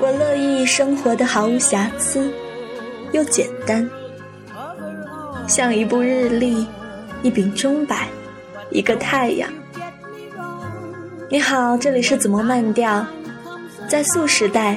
我乐意生活的毫无瑕疵，又简单，像一部日历，一柄钟摆，一个太阳。你好，这里是怎么慢调，在素时代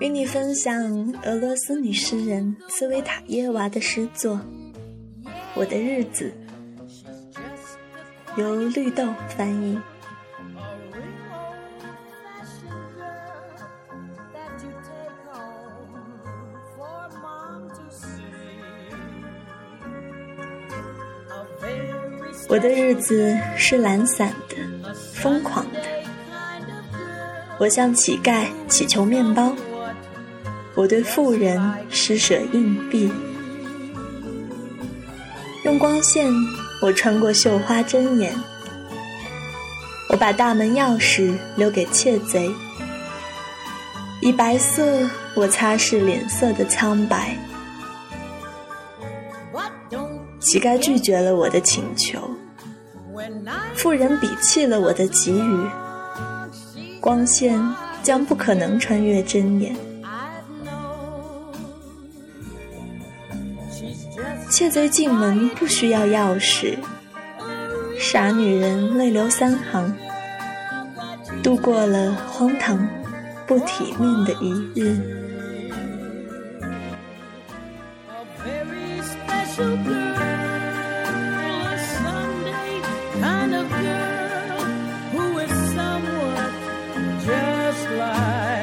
与你分享俄罗斯女诗人茨维塔耶娃的诗作《我的日子》，由绿豆翻译。我的日子是懒散的，疯狂的。我向乞丐乞求面包。我对富人施舍硬币，用光线，我穿过绣花针眼。我把大门钥匙留给窃贼，以白色我擦拭脸色的苍白。乞丐拒绝了我的请求，富人鄙弃了我的给予。光线将不可能穿越针眼。窃贼进门不需要钥匙，傻女人泪流三行，度过了荒唐不体面的一日。just like